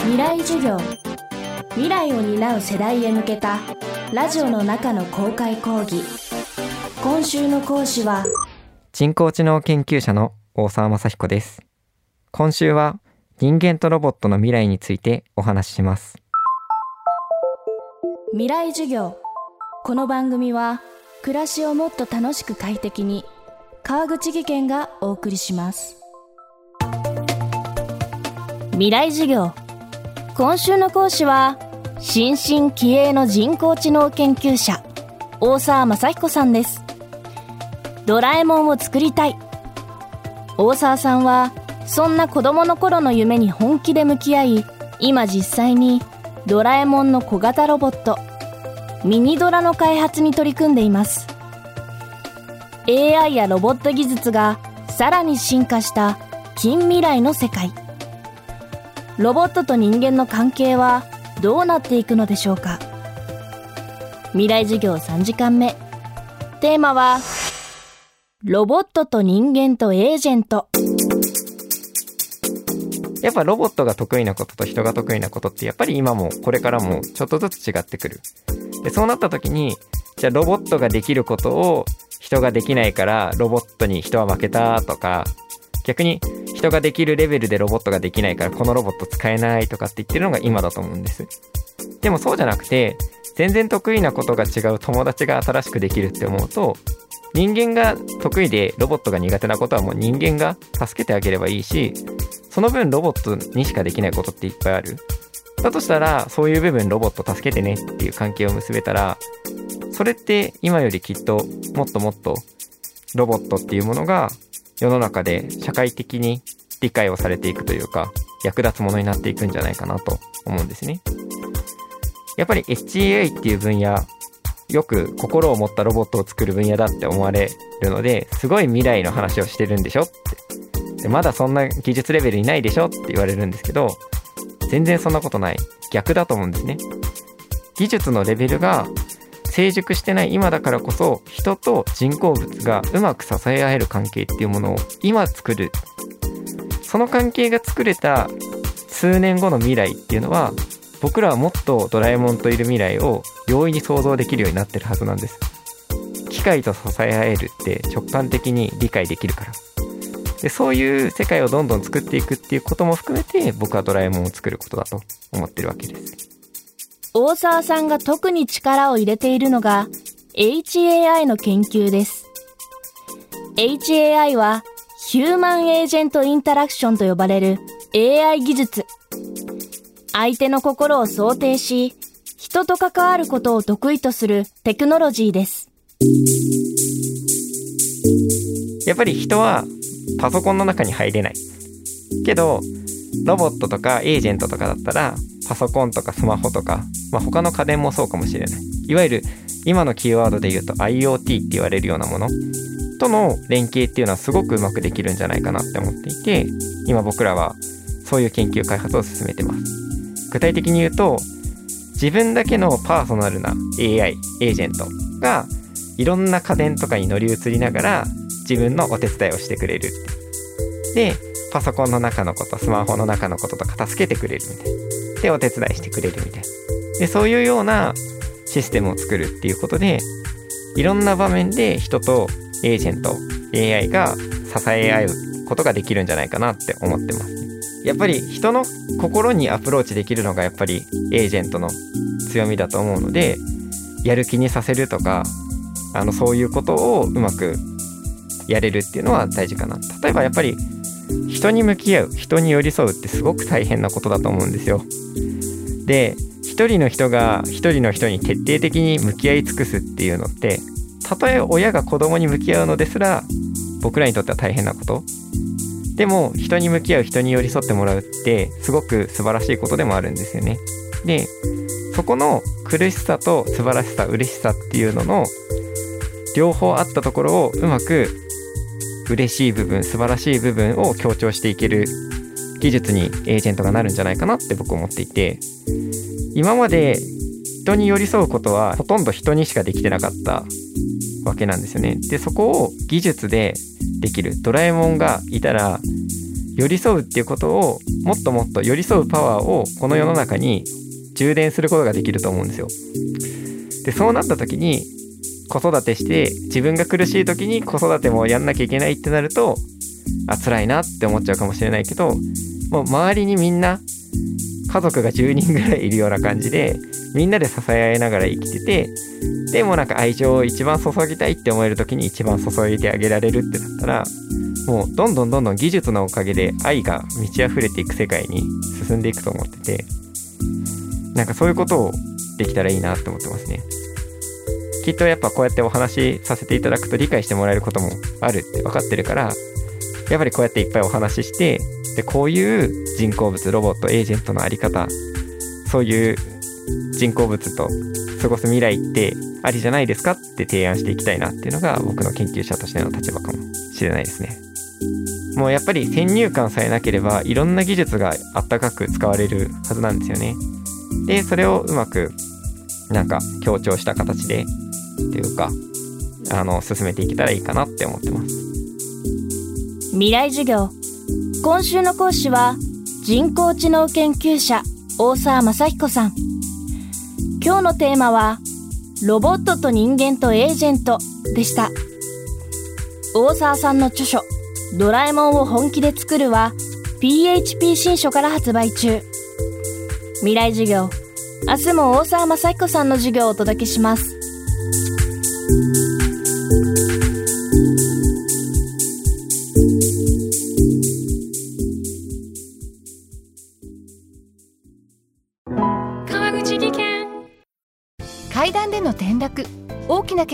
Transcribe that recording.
未来授業。未来を担う世代へ向けたラジオの中の公開講義。今週の講師は人工知能研究者の大沢雅彦です。今週は人間とロボットの未来についてお話しします。未来授業。この番組は暮らしをもっと楽しく快適に川口義賢がお送りします。未来授業今週の講師は新進気鋭の人工知能研究者大沢雅彦さんです。ドラえもんを作りたい。大沢さんはそんな子供の頃の夢に本気で向き合い今実際にドラえもんの小型ロボットミニドラの開発に取り組んでいます。AI やロボット技術がさらに進化した近未来の世界。ロボットと人間の関係はどうなっていくのでしょうか？未来授業3時間目。テーマはロボットと人間とエージェント。やっぱロボットが得意なことと人が得意なことってやっぱり今もこれからもちょっとずつ違ってくる。でそうなった時にじゃあロボットができることを人ができないからロボットに人は負けたとか逆に人ができるレベルでロボットができないからこのロボット使えないとかって言ってるのが今だと思うんです。でもそうじゃなくて全然得意なことが違う友達が新しくできるって思うと人間が得意でロボットが苦手なことはもう人間が助けてあげればいいしその分ロボットにしかできないことっていっぱいある。だとしたらそういう部分ロボット助けてねっていう関係を結べたらそれって今よりきっともっともっとロボットっていうものが世の中で社会的に理解をされていくというか、役立つものになっていくんじゃないかなと思うんですね。やっぱり HAI っていう分野、よく心を持ったロボットを作る分野だって思われるので、すごい未来の話をしてるんでしょって。でまだそんな技術レベルにないでしょって言われるんですけど、全然そんなことない。逆だと思うんですね。技術のレベルが成熟してない今だからこそ人と人工物がうまく支え合える関係っていうものを今作るその関係が作れた数年後の未来っていうのは僕らはもっとドラえもんといる未来を容易に想像できるようになってるはずなんです。機械と支え合えるって直感的に理解できるから。でそういう世界をどんどん作っていくっていうことも含めて僕はドラえもんを作ることだと思ってるわけです。大沢さんが特に力を入れているのが HAI の研究です。HAI はヒューマンエージェントインタラクションと呼ばれる AI 技術。相手の心を想定し、人と関わることを得意とするテクノロジーです。やっぱり人はパソコンの中に入れない。けど、ロボットとかエージェントとかだったら、パソコンとかスマホとかまあ、他の家電もそうかもしれない。いわゆる今のキーワードで言うと IoT って言われるようなものとの連携っていうのはすごくうまくできるんじゃないかなって思っていて、今僕らはそういう研究開発を進めてます。具体的に言うと、自分だけのパーソナルな AI、エージェントがいろんな家電とかに乗り移りながら自分のお手伝いをしてくれる。で、パソコンの中のこと、スマホの中のこととか助けてくれるみたいな。で、お手伝いしてくれるみたいな。で、そういうようなシステムを作るっていうことで、いろんな場面で人とエージェント、AI が支え合うことができるんじゃないかなって思ってます。やっぱり人の心にアプローチできるのがやっぱりエージェントの強みだと思うので、やる気にさせるとか、あの、そういうことをうまくやれるっていうのは大事かな。例えばやっぱり人に向き合う、人に寄り添うってすごく大変なことだと思うんですよ。で、一人の人が一人の人に徹底的に向き合い尽くすっていうのってたとえ親が子供に向き合うのですら僕らにとっては大変なこと。でも人に向き合う人に寄り添ってもらうってすごく素晴らしいことでもあるんですよね。でそこの苦しさと素晴らしさ嬉しさっていうのの両方あったところをうまく嬉しい部分素晴らしい部分を強調していける技術にエージェントがなるんじゃないかなって僕思っていて今まで人に寄り添うことはほとんど人にしかできてなかったわけなんですよね。で、そこを技術でできる。ドラえもんがいたら寄り添うっていうことをもっともっと寄り添うパワーをこの世の中に充電することができると思うんですよ。でそうなった時に子育てして自分が苦しい時に子育てもやんなきゃいけないってなるとあ辛いなって思っちゃうかもしれないけどもう周りにみんな家族が10人ぐらいいるような感じでみんなで支え合いながら生きててでもなんか愛情を一番注ぎたいって思える時に一番注いであげられるってなったらもうどんどんどんどん技術のおかげで愛が満ち溢れていく世界に進んでいくと思っててなんかそういうことをできたらいいなって思ってますねきっとやっぱこうやってお話しさせていただくと理解してもらえることもあるって分かってるからやっぱりこうやっていっぱいお話ししてでこういう人工物ロボットエージェントのあり方そういう人工物と過ごす未来ってありじゃないですかって提案していきたいなっていうのが僕の研究者としての立場かもしれないですね。もうやっぱり先入観さえなければいろんな技術があったかく使われるはずなんですよね。で、それをうまくなんか強調した形でっていうか、あの、進めていけたらいいかなって思ってます。未来授業。今週の講師は人工知能研究者大沢正彦さん。今日のテーマはロボットと人間とエージェントでした。大沢さんの著書ドラえもんを本気で作るは PHP 新書から発売中。未来授業。明日も大沢正彦さんの授業をお届けします。